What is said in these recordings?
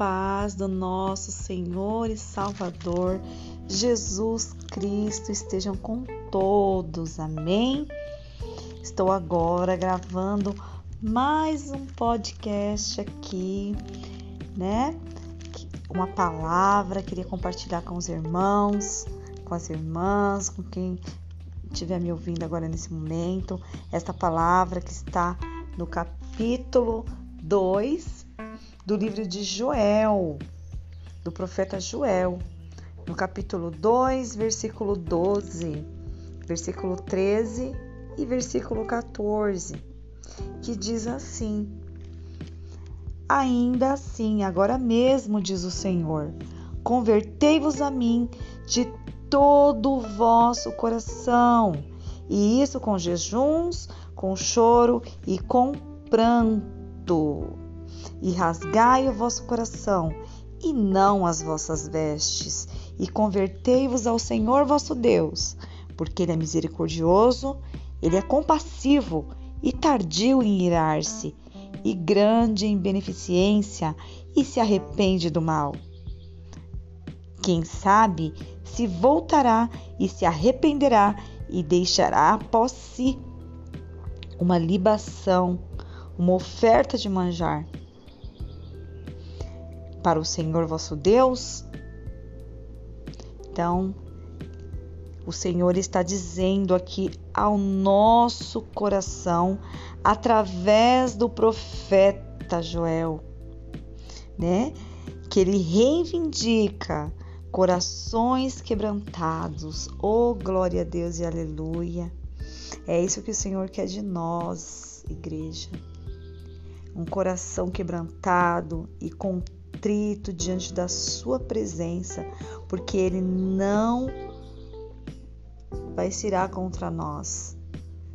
paz do nosso Senhor e Salvador Jesus Cristo estejam com todos. Amém. Estou agora gravando mais um podcast aqui, né? Uma palavra, queria compartilhar com os irmãos, com as irmãs, com quem estiver me ouvindo agora nesse momento. Esta palavra que está no capítulo 2 do livro de Joel, do profeta Joel, no capítulo 2, versículo 12, versículo 13 e versículo 14, que diz assim: Ainda assim, agora mesmo, diz o Senhor, convertei-vos a mim de todo o vosso coração, e isso com jejuns, com choro e com pranto e rasgai o vosso coração, e não as vossas vestes, e convertei-vos ao Senhor vosso Deus, porque Ele é misericordioso, Ele é compassivo e tardio em irar-se, e grande em beneficência, e se arrepende do mal. Quem sabe se voltará e se arrependerá e deixará após si uma libação, uma oferta de manjar para o Senhor vosso Deus? Então, o Senhor está dizendo aqui ao nosso coração, através do profeta Joel, né? Que ele reivindica corações quebrantados. Oh, glória a Deus e aleluia. É isso que o Senhor quer de nós, igreja. Um coração quebrantado e contrito contrito diante da Sua presença, porque Ele não vai se irar contra nós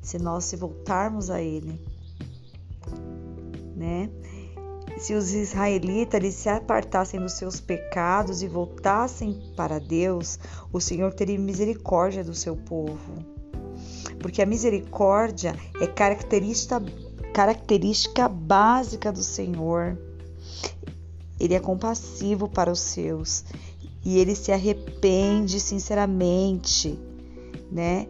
se nós se voltarmos a Ele, né? Se os israelitas eles se apartassem dos seus pecados e voltassem para Deus, o Senhor teria misericórdia do seu povo. Porque a misericórdia é característica, característica básica do Senhor. Ele é compassivo para os seus e ele se arrepende sinceramente, né?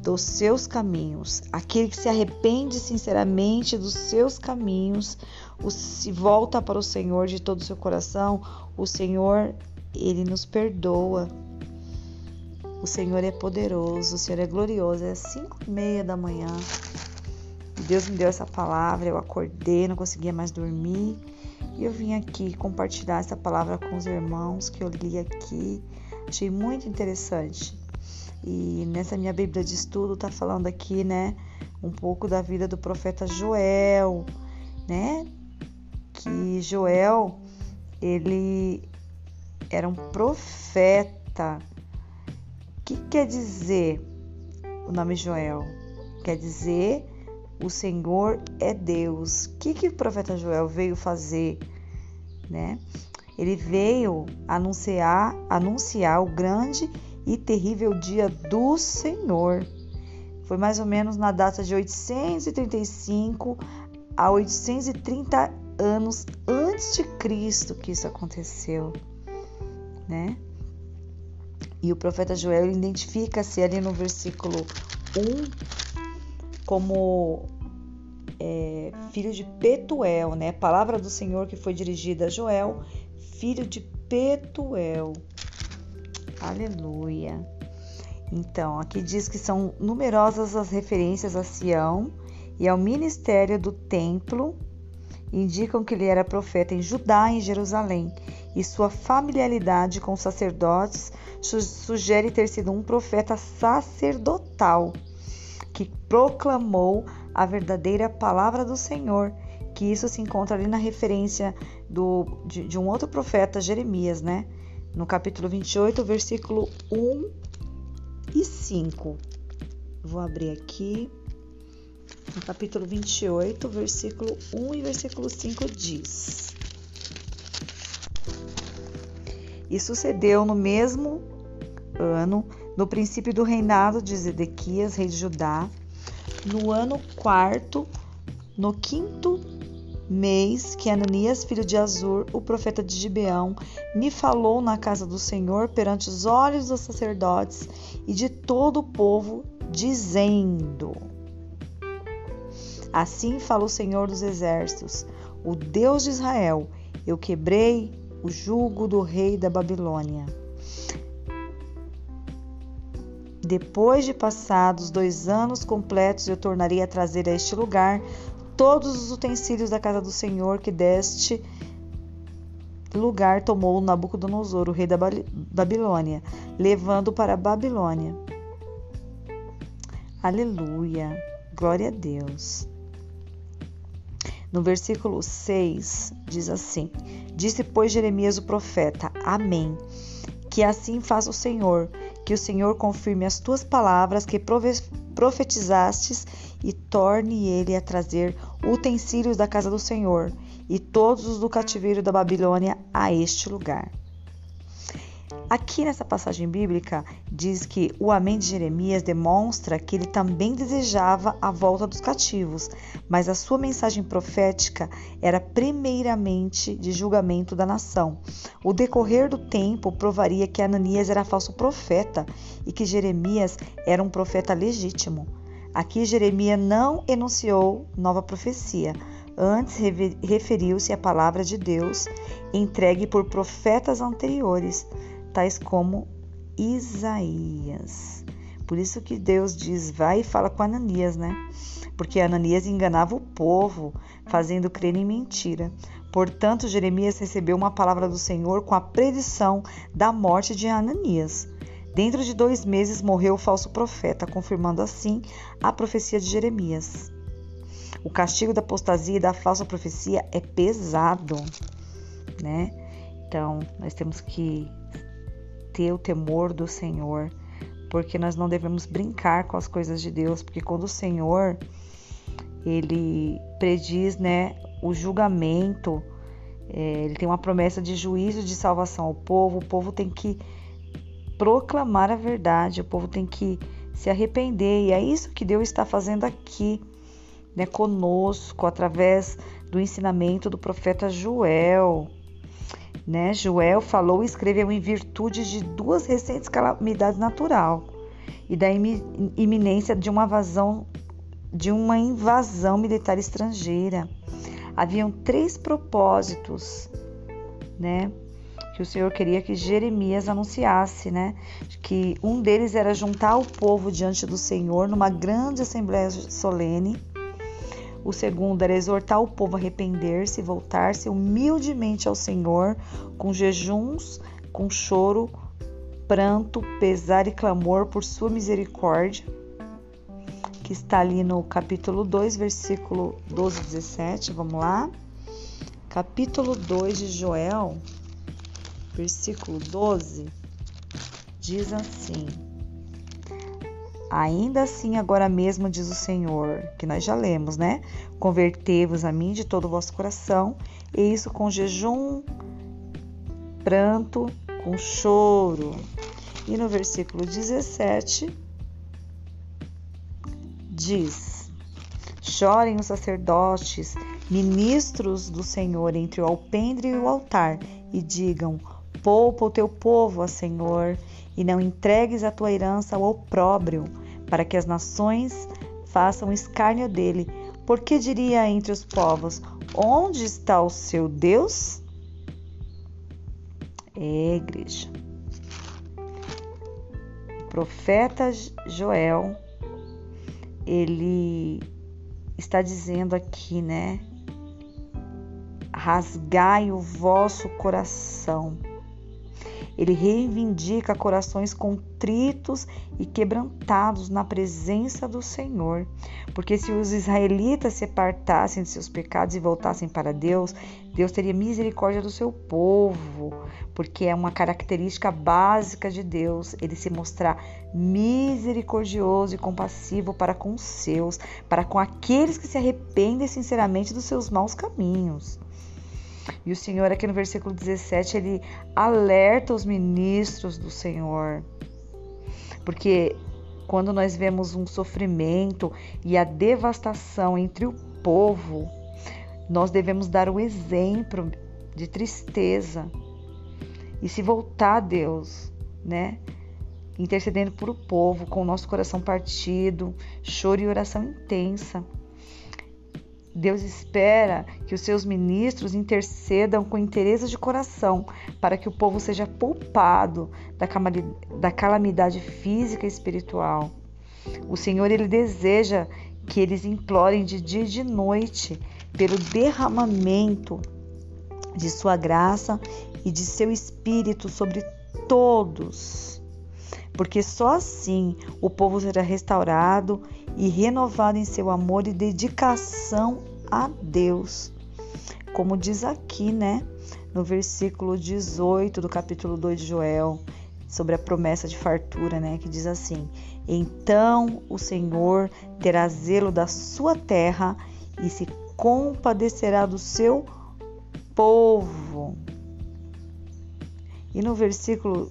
Dos seus caminhos. Aquele que se arrepende sinceramente dos seus caminhos, o, se volta para o Senhor de todo o seu coração, o Senhor, ele nos perdoa. O Senhor é poderoso, o Senhor é glorioso. É cinco e meia da manhã. Deus me deu essa palavra, eu acordei, não conseguia mais dormir. E eu vim aqui compartilhar essa palavra com os irmãos que eu li aqui. Achei muito interessante. E nessa minha Bíblia de estudo tá falando aqui, né, um pouco da vida do profeta Joel, né? Que Joel, ele era um profeta. O que quer dizer o nome Joel? Quer dizer o Senhor é Deus. O que, que o profeta Joel veio fazer? Né? Ele veio anunciar, anunciar o grande e terrível dia do Senhor. Foi mais ou menos na data de 835 a 830 anos antes de Cristo que isso aconteceu, né? E o profeta Joel identifica-se ali no versículo 1 como é, filho de Petuel, né? Palavra do Senhor que foi dirigida a Joel, filho de Petuel. Aleluia. Então, aqui diz que são numerosas as referências a Sião e ao ministério do templo. Indicam que ele era profeta em Judá e em Jerusalém, e sua familiaridade com sacerdotes sugere ter sido um profeta sacerdotal que proclamou a verdadeira palavra do Senhor, que isso se encontra ali na referência do, de, de um outro profeta, Jeremias, né? No capítulo 28, versículo 1 e 5. Vou abrir aqui. No capítulo 28, versículo 1 e versículo 5 diz: E sucedeu no mesmo ano no princípio do reinado de Zedequias, rei de Judá, no ano quarto, no quinto mês que Ananias, filho de Azur, o profeta de Gibeão, me falou na casa do Senhor perante os olhos dos sacerdotes e de todo o povo, dizendo: Assim fala o Senhor dos exércitos, o Deus de Israel: Eu quebrei o jugo do rei da Babilônia. Depois de passados dois anos completos, eu tornarei a trazer a este lugar todos os utensílios da casa do Senhor que deste lugar tomou Nabucodonosor, o rei da Babilônia, levando para a Babilônia. Aleluia, glória a Deus. No versículo 6 diz assim: Disse, pois, Jeremias o profeta: Amém. Que assim faça o Senhor, que o Senhor confirme as tuas palavras que profetizastes e torne ele a trazer utensílios da casa do Senhor e todos os do cativeiro da Babilônia a este lugar. Aqui nessa passagem bíblica diz que o Amém de Jeremias demonstra que ele também desejava a volta dos cativos, mas a sua mensagem profética era primeiramente de julgamento da nação. O decorrer do tempo provaria que Ananias era falso profeta e que Jeremias era um profeta legítimo. Aqui Jeremias não enunciou nova profecia, antes referiu-se à palavra de Deus entregue por profetas anteriores tais como Isaías. Por isso que Deus diz: vai e fala com Ananias, né? Porque Ananias enganava o povo, fazendo crer em mentira. Portanto, Jeremias recebeu uma palavra do Senhor com a predição da morte de Ananias. Dentro de dois meses morreu o falso profeta, confirmando assim a profecia de Jeremias. O castigo da apostasia e da falsa profecia é pesado, né? Então, nós temos que ter o temor do Senhor, porque nós não devemos brincar com as coisas de Deus, porque quando o Senhor ele prediz, né, o julgamento, é, ele tem uma promessa de juízo de salvação ao povo, o povo tem que proclamar a verdade, o povo tem que se arrepender, e é isso que Deus está fazendo aqui, né, conosco, através do ensinamento do profeta Joel. Né? Joel falou e escreveu em virtude de duas recentes calamidades naturais e da iminência de uma invasão, de uma invasão militar estrangeira. Haviam três propósitos, né? Que o Senhor queria que Jeremias anunciasse, né? Que um deles era juntar o povo diante do Senhor numa grande assembleia solene o segundo era exortar o povo a arrepender-se e voltar-se humildemente ao Senhor, com jejuns, com choro, pranto, pesar e clamor por sua misericórdia, que está ali no capítulo 2, versículo 12 e 17. Vamos lá. Capítulo 2 de Joel, versículo 12, diz assim: Ainda assim, agora mesmo, diz o Senhor, que nós já lemos, né? Convertei-vos a mim de todo o vosso coração, e isso com jejum, pranto, com choro. E no versículo 17 diz: Chorem os sacerdotes, ministros do Senhor, entre o alpendre e o altar, e digam: Poupa o teu povo, ó Senhor, e não entregues a tua herança ao opróbrio para que as nações façam escárnio dele. Porque diria entre os povos: Onde está o seu Deus? É, igreja. O profeta Joel, ele está dizendo aqui, né? Rasgai o vosso coração ele reivindica corações contritos e quebrantados na presença do Senhor. Porque se os israelitas se apartassem de seus pecados e voltassem para Deus, Deus teria misericórdia do seu povo, porque é uma característica básica de Deus, ele se mostrar misericordioso e compassivo para com os seus, para com aqueles que se arrependem sinceramente dos seus maus caminhos. E o Senhor, aqui no versículo 17, ele alerta os ministros do Senhor. Porque quando nós vemos um sofrimento e a devastação entre o povo, nós devemos dar o exemplo de tristeza e se voltar a Deus, né? Intercedendo por o povo, com o nosso coração partido, choro e oração intensa. Deus espera que os seus ministros intercedam com interesse de coração para que o povo seja poupado da calamidade física e espiritual. O Senhor ele deseja que eles implorem de dia e de noite pelo derramamento de sua graça e de seu espírito sobre todos. Porque só assim o povo será restaurado e renovado em seu amor e dedicação a Deus. Como diz aqui, né, no versículo 18 do capítulo 2 de Joel, sobre a promessa de fartura, né, que diz assim: Então o Senhor terá zelo da sua terra e se compadecerá do seu povo. E no versículo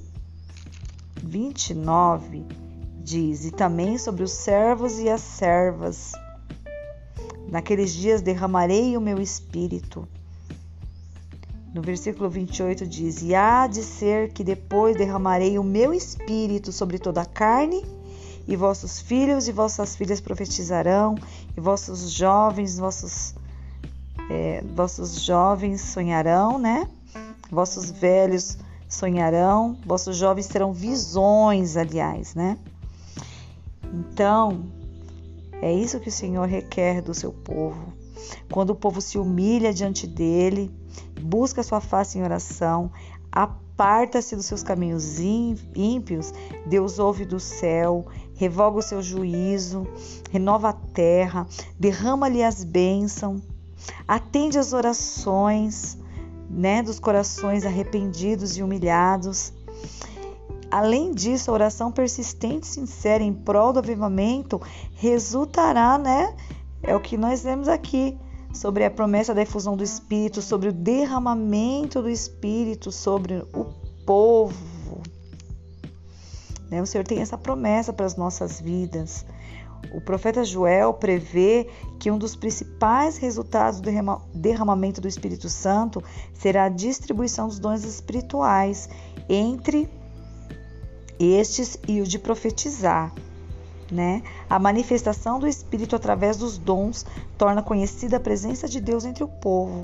29 diz: E também sobre os servos e as servas. Naqueles dias derramarei o meu espírito. No versículo 28 diz: E há de ser que depois derramarei o meu espírito sobre toda a carne, e vossos filhos e vossas filhas profetizarão, e vossos jovens, vossos, é, vossos jovens sonharão, né? Vossos velhos sonharão, vossos jovens terão visões, aliás, né? Então, é isso que o Senhor requer do seu povo. Quando o povo se humilha diante dele, busca sua face em oração, aparta-se dos seus caminhos ímpios, Deus ouve do céu, revoga o seu juízo, renova a terra, derrama-lhe as bênçãos, atende as orações né, dos corações arrependidos e humilhados. Além disso, a oração persistente e sincera em prol do avivamento resultará, né? É o que nós vemos aqui sobre a promessa da efusão do Espírito, sobre o derramamento do Espírito sobre o povo. Né? O Senhor tem essa promessa para as nossas vidas. O profeta Joel prevê que um dos principais resultados do derramamento do Espírito Santo será a distribuição dos dons espirituais entre estes e o de profetizar. Né? A manifestação do Espírito através dos dons torna conhecida a presença de Deus entre o povo.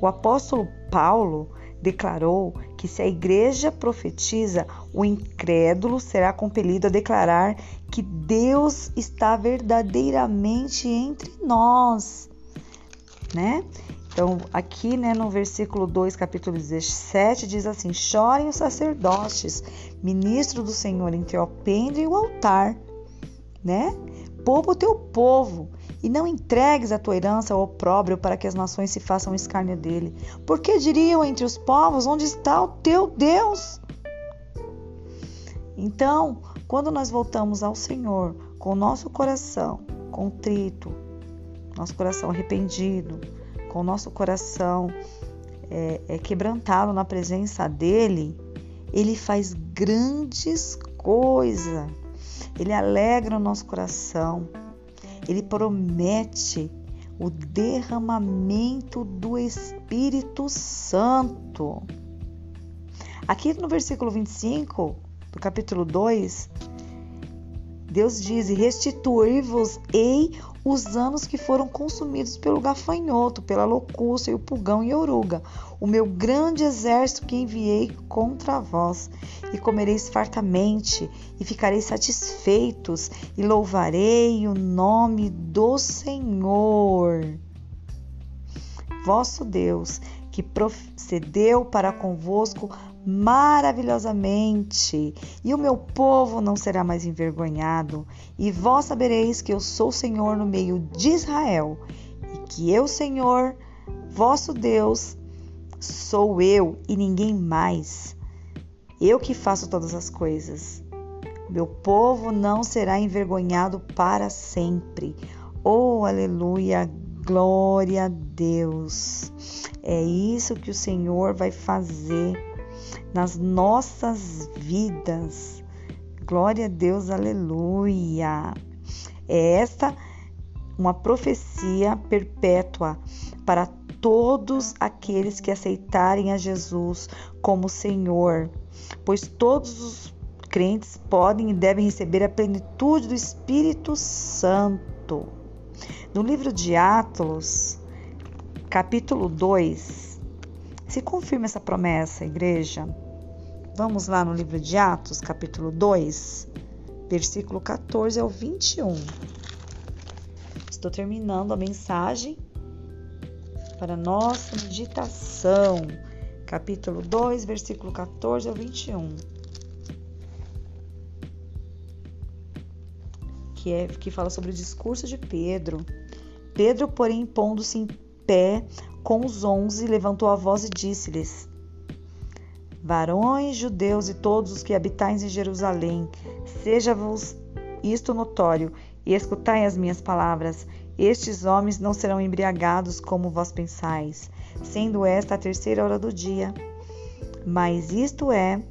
O apóstolo Paulo declarou que se a igreja profetiza, o incrédulo será compelido a declarar que Deus está verdadeiramente entre nós, né? Então, aqui, né, no versículo 2, capítulo 17, diz assim: Chorem os sacerdotes, ministro do Senhor, entre o alpendre e o altar, né? Poupa o teu povo e não entregues a tua herança ao opróbrio para que as nações se façam escárnio dele. Porque diriam entre os povos: Onde está o teu Deus? Então, quando nós voltamos ao Senhor com o nosso coração contrito, nosso coração arrependido, com o nosso coração é, é quebrantado na presença dele, ele faz grandes coisas. Ele alegra o nosso coração ele promete o derramamento do Espírito Santo. Aqui no versículo 25 do capítulo 2, Deus diz: Restituir-vos-ei os anos que foram consumidos pelo gafanhoto, pela locusta e o pulgão e a oruga, o meu grande exército que enviei contra vós. E comereis fartamente, e ficareis satisfeitos, e louvarei o nome do Senhor, vosso Deus, que procedeu para convosco maravilhosamente, e o meu povo não será mais envergonhado, e vós sabereis que eu sou Senhor no meio de Israel, e que eu, Senhor, vosso Deus, sou eu e ninguém mais. Eu que faço todas as coisas. Meu povo não será envergonhado para sempre. Oh, aleluia, glória a Deus. É isso que o Senhor vai fazer nas nossas vidas. Glória a Deus, aleluia. É esta uma profecia perpétua para todos aqueles que aceitarem a Jesus como Senhor, pois todos os crentes podem e devem receber a plenitude do Espírito Santo. No livro de Atos, capítulo 2, se confirma essa promessa, igreja. Vamos lá no livro de Atos, capítulo 2, versículo 14 ao 21. Estou terminando a mensagem para nossa meditação. Capítulo 2, versículo 14 ao 21. Que, é, que fala sobre o discurso de Pedro. Pedro, porém, pondo-se em pé com os onze, levantou a voz e disse-lhes: Varões judeus e todos os que habitais em Jerusalém, seja-vos isto notório, e escutai as minhas palavras. Estes homens não serão embriagados como vós pensais, sendo esta a terceira hora do dia. Mas isto é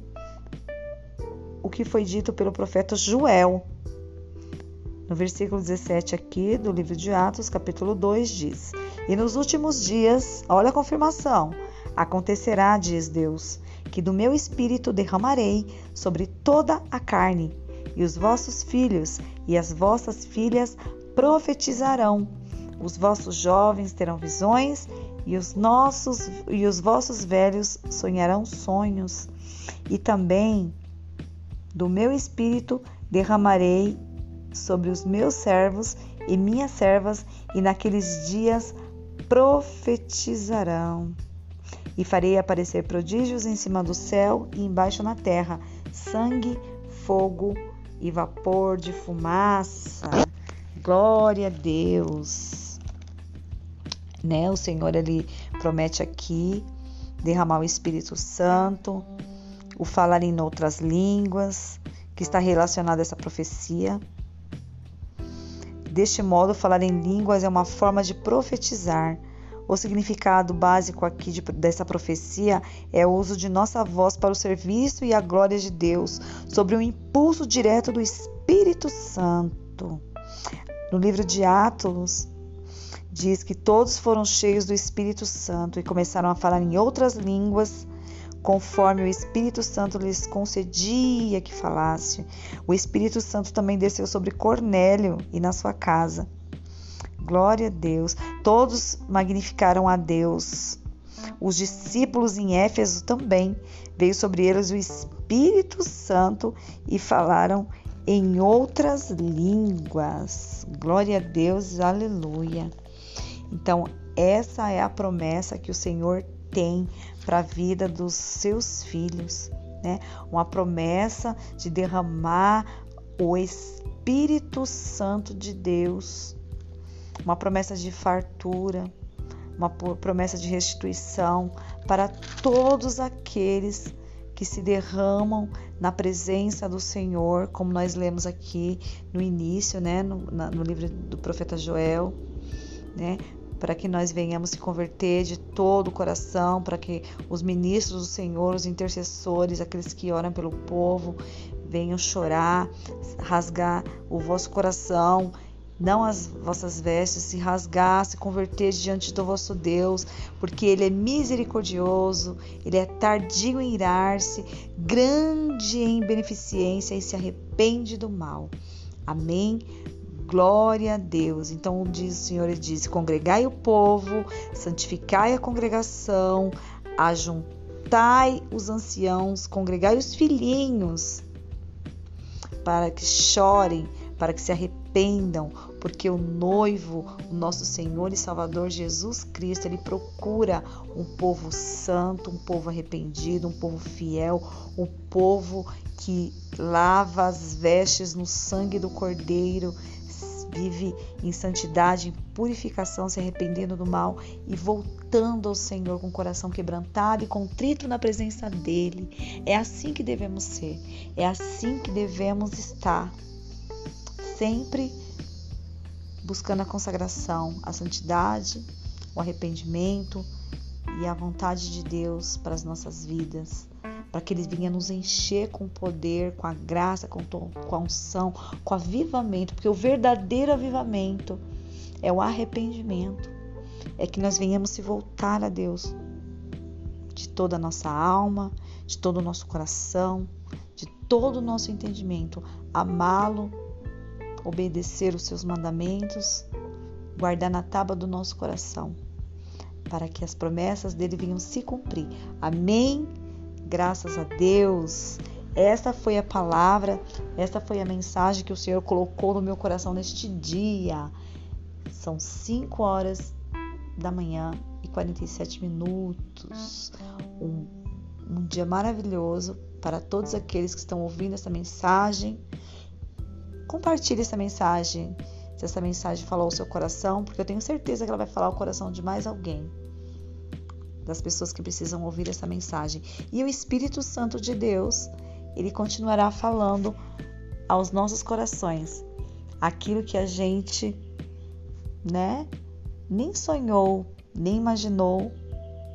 o que foi dito pelo profeta Joel. No versículo 17 aqui do livro de Atos, capítulo 2, diz: E nos últimos dias, olha a confirmação, acontecerá, diz Deus, que do meu espírito derramarei sobre toda a carne, e os vossos filhos e as vossas filhas profetizarão. Os vossos jovens terão visões e os nossos e os vossos velhos sonharão sonhos. E também do meu espírito derramarei sobre os meus servos e minhas servas, e naqueles dias profetizarão. E farei aparecer prodígios em cima do céu e embaixo na terra: sangue, fogo e vapor de fumaça. Glória a Deus. Né? O Senhor ele promete aqui derramar o Espírito Santo, o falar em outras línguas, que está relacionado a essa profecia. Deste modo, falar em línguas é uma forma de profetizar. O significado básico aqui de, dessa profecia é o uso de nossa voz para o serviço e a glória de Deus, sobre o impulso direto do Espírito Santo. No livro de Atos, diz que todos foram cheios do Espírito Santo e começaram a falar em outras línguas, conforme o Espírito Santo lhes concedia que falasse. O Espírito Santo também desceu sobre Cornélio e na sua casa. Glória a Deus. Todos magnificaram a Deus. Os discípulos em Éfeso também veio sobre eles o Espírito Santo e falaram em outras línguas. Glória a Deus, aleluia. Então, essa é a promessa que o Senhor tem para a vida dos seus filhos, né? Uma promessa de derramar o Espírito Santo de Deus, uma promessa de fartura, uma promessa de restituição para todos aqueles que se derramam na presença do Senhor, como nós lemos aqui no início, né, no, na, no livro do profeta Joel, né, para que nós venhamos se converter de todo o coração, para que os ministros do Senhor, os intercessores, aqueles que oram pelo povo, venham chorar, rasgar o vosso coração não as vossas vestes, se rasgar, se converter diante do vosso Deus, porque Ele é misericordioso, Ele é tardio em irar-se, grande em beneficência e se arrepende do mal. Amém? Glória a Deus. Então o Senhor, diz: congregai o povo, santificai a congregação, ajuntai os anciãos, congregai os filhinhos, para que chorem, para que se arrependam, porque o noivo, o nosso Senhor e Salvador Jesus Cristo, ele procura um povo santo, um povo arrependido, um povo fiel, um povo que lava as vestes no sangue do Cordeiro, vive em santidade, em purificação, se arrependendo do mal e voltando ao Senhor com o coração quebrantado e contrito na presença dele. É assim que devemos ser, é assim que devemos estar, sempre buscando a consagração, a santidade, o arrependimento e a vontade de Deus para as nossas vidas, para que Ele venha nos encher com poder, com a graça, com, com a unção, com avivamento, porque o verdadeiro avivamento é o arrependimento. é que nós venhamos se voltar a Deus de toda a nossa alma, de todo o nosso coração, de todo o nosso entendimento, amá-lo, obedecer os seus mandamentos, guardar na tábua do nosso coração, para que as promessas dele venham se cumprir. Amém? Graças a Deus. Esta foi a palavra, esta foi a mensagem que o Senhor colocou no meu coração neste dia. São 5 horas da manhã e 47 minutos. Um, um dia maravilhoso para todos aqueles que estão ouvindo essa mensagem. Compartilhe essa mensagem, se essa mensagem falou ao seu coração, porque eu tenho certeza que ela vai falar ao coração de mais alguém das pessoas que precisam ouvir essa mensagem. E o Espírito Santo de Deus ele continuará falando aos nossos corações aquilo que a gente, né, nem sonhou, nem imaginou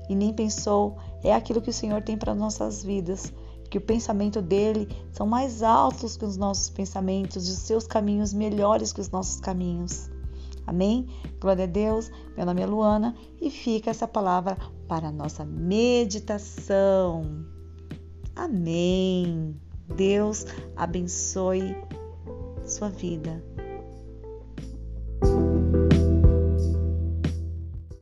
e nem pensou, é aquilo que o Senhor tem para nossas vidas. Que o pensamento dele são mais altos que os nossos pensamentos, e os seus caminhos melhores que os nossos caminhos. Amém? Glória a Deus. Meu nome é Luana e fica essa palavra para a nossa meditação. Amém. Deus abençoe sua vida.